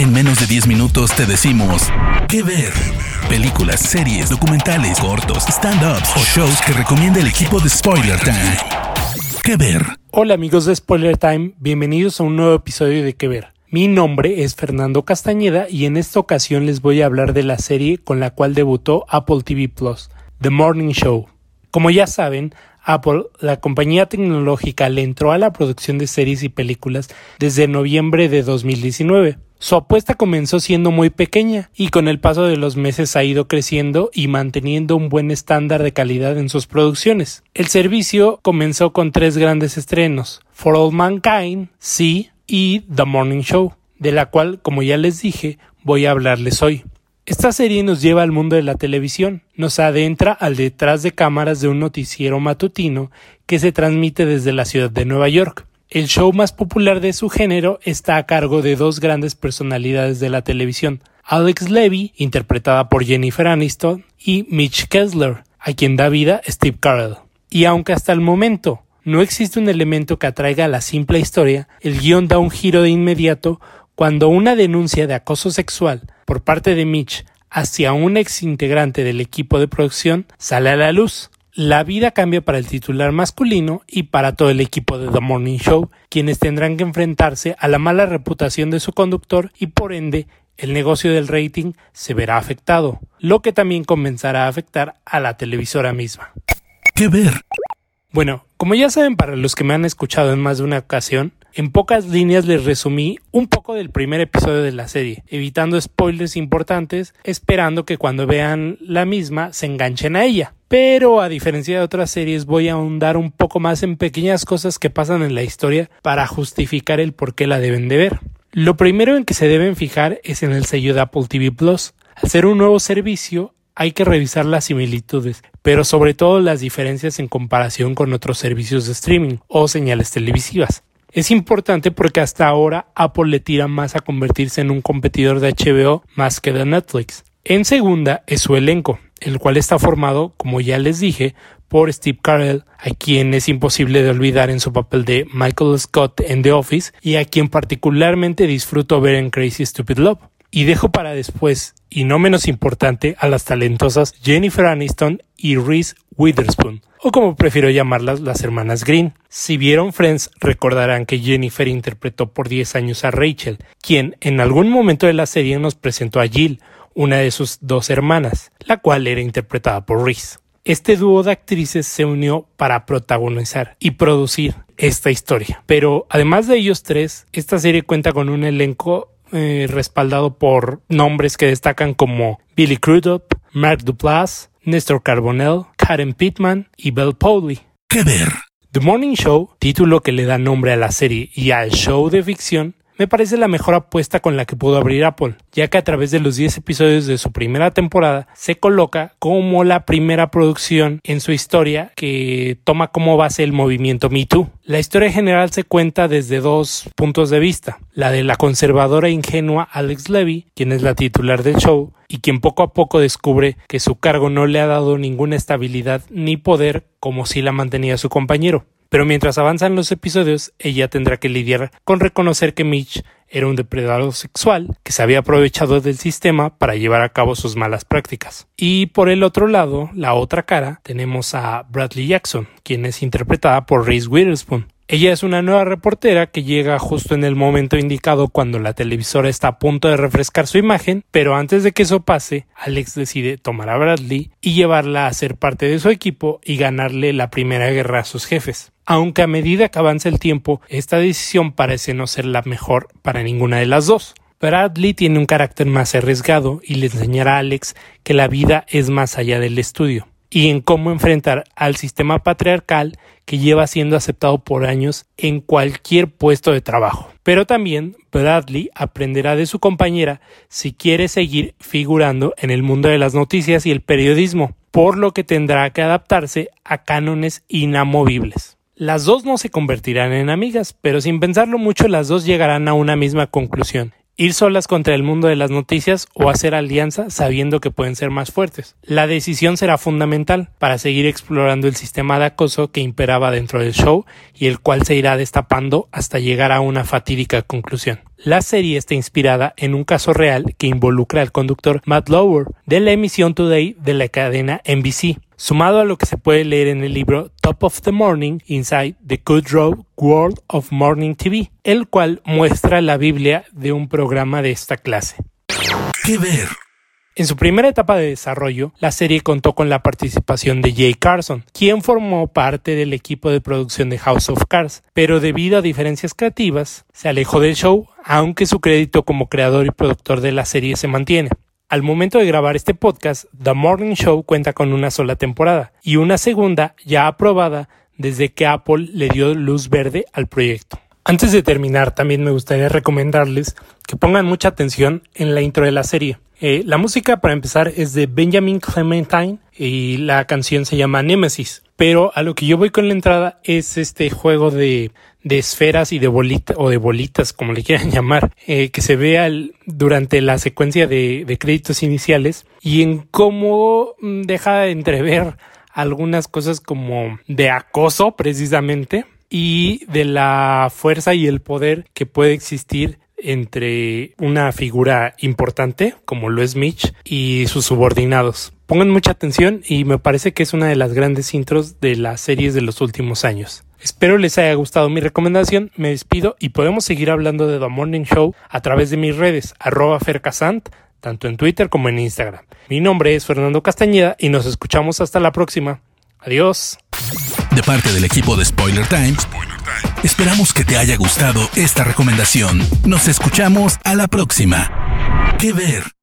En menos de 10 minutos te decimos qué ver. Películas, series, documentales, cortos, stand-ups o shows que recomienda el equipo de Spoiler Time. ¿Qué ver? Hola amigos de Spoiler Time, bienvenidos a un nuevo episodio de ¿Qué ver? Mi nombre es Fernando Castañeda y en esta ocasión les voy a hablar de la serie con la cual debutó Apple TV Plus, The Morning Show. Como ya saben, Apple, la compañía tecnológica, le entró a la producción de series y películas desde noviembre de 2019. Su apuesta comenzó siendo muy pequeña y con el paso de los meses ha ido creciendo y manteniendo un buen estándar de calidad en sus producciones. El servicio comenzó con tres grandes estrenos, For All Mankind, See y The Morning Show, de la cual, como ya les dije, voy a hablarles hoy. Esta serie nos lleva al mundo de la televisión, nos adentra al detrás de cámaras de un noticiero matutino que se transmite desde la ciudad de Nueva York. El show más popular de su género está a cargo de dos grandes personalidades de la televisión, Alex Levy, interpretada por Jennifer Aniston, y Mitch Kessler, a quien da vida Steve Carell. Y aunque hasta el momento no existe un elemento que atraiga a la simple historia, el guion da un giro de inmediato cuando una denuncia de acoso sexual por parte de Mitch hacia un ex integrante del equipo de producción sale a la luz. La vida cambia para el titular masculino y para todo el equipo de The Morning Show, quienes tendrán que enfrentarse a la mala reputación de su conductor y por ende el negocio del rating se verá afectado, lo que también comenzará a afectar a la televisora misma. ¿Qué ver? Bueno, como ya saben para los que me han escuchado en más de una ocasión, en pocas líneas les resumí un poco del primer episodio de la serie, evitando spoilers importantes, esperando que cuando vean la misma se enganchen a ella. Pero a diferencia de otras series voy a ahondar un poco más en pequeñas cosas que pasan en la historia para justificar el por qué la deben de ver. Lo primero en que se deben fijar es en el sello de Apple TV Plus. Al ser un nuevo servicio, hay que revisar las similitudes, pero sobre todo las diferencias en comparación con otros servicios de streaming o señales televisivas. Es importante porque hasta ahora Apple le tira más a convertirse en un competidor de HBO más que de Netflix. En segunda es su elenco, el cual está formado, como ya les dije, por Steve Carell, a quien es imposible de olvidar en su papel de Michael Scott en The Office y a quien particularmente disfruto ver en Crazy Stupid Love. Y dejo para después, y no menos importante, a las talentosas Jennifer Aniston y Reese Witherspoon, o como prefiero llamarlas las hermanas Green. Si vieron Friends recordarán que Jennifer interpretó por 10 años a Rachel, quien en algún momento de la serie nos presentó a Jill, una de sus dos hermanas, la cual era interpretada por Reese. Este dúo de actrices se unió para protagonizar y producir esta historia. Pero además de ellos tres, esta serie cuenta con un elenco eh, respaldado por nombres que destacan como Billy Crudup, Mark Duplass, Nestor Carbonell, Karen Pittman y Belle Powley. ¿Qué ver? The Morning Show, título que le da nombre a la serie y al show de ficción, me parece la mejor apuesta con la que pudo abrir Apple, ya que a través de los 10 episodios de su primera temporada se coloca como la primera producción en su historia que toma como base el movimiento Me Too. La historia general se cuenta desde dos puntos de vista, la de la conservadora e ingenua Alex Levy, quien es la titular del show, y quien poco a poco descubre que su cargo no le ha dado ninguna estabilidad ni poder como si la mantenía su compañero. Pero mientras avanzan los episodios, ella tendrá que lidiar con reconocer que Mitch era un depredador sexual que se había aprovechado del sistema para llevar a cabo sus malas prácticas. Y por el otro lado, la otra cara, tenemos a Bradley Jackson, quien es interpretada por Reese Witherspoon, ella es una nueva reportera que llega justo en el momento indicado cuando la televisora está a punto de refrescar su imagen, pero antes de que eso pase, Alex decide tomar a Bradley y llevarla a ser parte de su equipo y ganarle la primera guerra a sus jefes. Aunque a medida que avanza el tiempo, esta decisión parece no ser la mejor para ninguna de las dos. Bradley tiene un carácter más arriesgado y le enseñará a Alex que la vida es más allá del estudio y en cómo enfrentar al sistema patriarcal que lleva siendo aceptado por años en cualquier puesto de trabajo. Pero también Bradley aprenderá de su compañera si quiere seguir figurando en el mundo de las noticias y el periodismo, por lo que tendrá que adaptarse a cánones inamovibles. Las dos no se convertirán en amigas, pero sin pensarlo mucho las dos llegarán a una misma conclusión, ir solas contra el mundo de las noticias o hacer alianza sabiendo que pueden ser más fuertes. La decisión será fundamental para seguir explorando el sistema de acoso que imperaba dentro del show y el cual se irá destapando hasta llegar a una fatídica conclusión. La serie está inspirada en un caso real que involucra al conductor Matt Lower de la emisión Today de la cadena NBC, sumado a lo que se puede leer en el libro Top of the Morning Inside the Road World of Morning TV, el cual muestra la Biblia de un programa de esta clase. ¿Qué ver? En su primera etapa de desarrollo, la serie contó con la participación de Jay Carson, quien formó parte del equipo de producción de House of Cards, pero debido a diferencias creativas, se alejó del show, aunque su crédito como creador y productor de la serie se mantiene. Al momento de grabar este podcast, The Morning Show cuenta con una sola temporada y una segunda ya aprobada desde que Apple le dio luz verde al proyecto. Antes de terminar, también me gustaría recomendarles que pongan mucha atención en la intro de la serie. Eh, la música, para empezar, es de Benjamin Clementine y la canción se llama Nemesis. Pero a lo que yo voy con la entrada es este juego de, de esferas y de bolitas, o de bolitas, como le quieran llamar, eh, que se ve durante la secuencia de, de créditos iniciales y en cómo mm, deja de entrever algunas cosas como de acoso, precisamente, y de la fuerza y el poder que puede existir entre una figura importante como lo es Mitch y sus subordinados. Pongan mucha atención y me parece que es una de las grandes intros de las series de los últimos años. Espero les haya gustado mi recomendación, me despido y podemos seguir hablando de The Morning Show a través de mis redes, arroba fercasant, tanto en Twitter como en Instagram. Mi nombre es Fernando Castañeda y nos escuchamos hasta la próxima. Adiós. De parte del equipo de Spoiler Times, esperamos que te haya gustado esta recomendación. Nos escuchamos a la próxima. ¿Qué ver?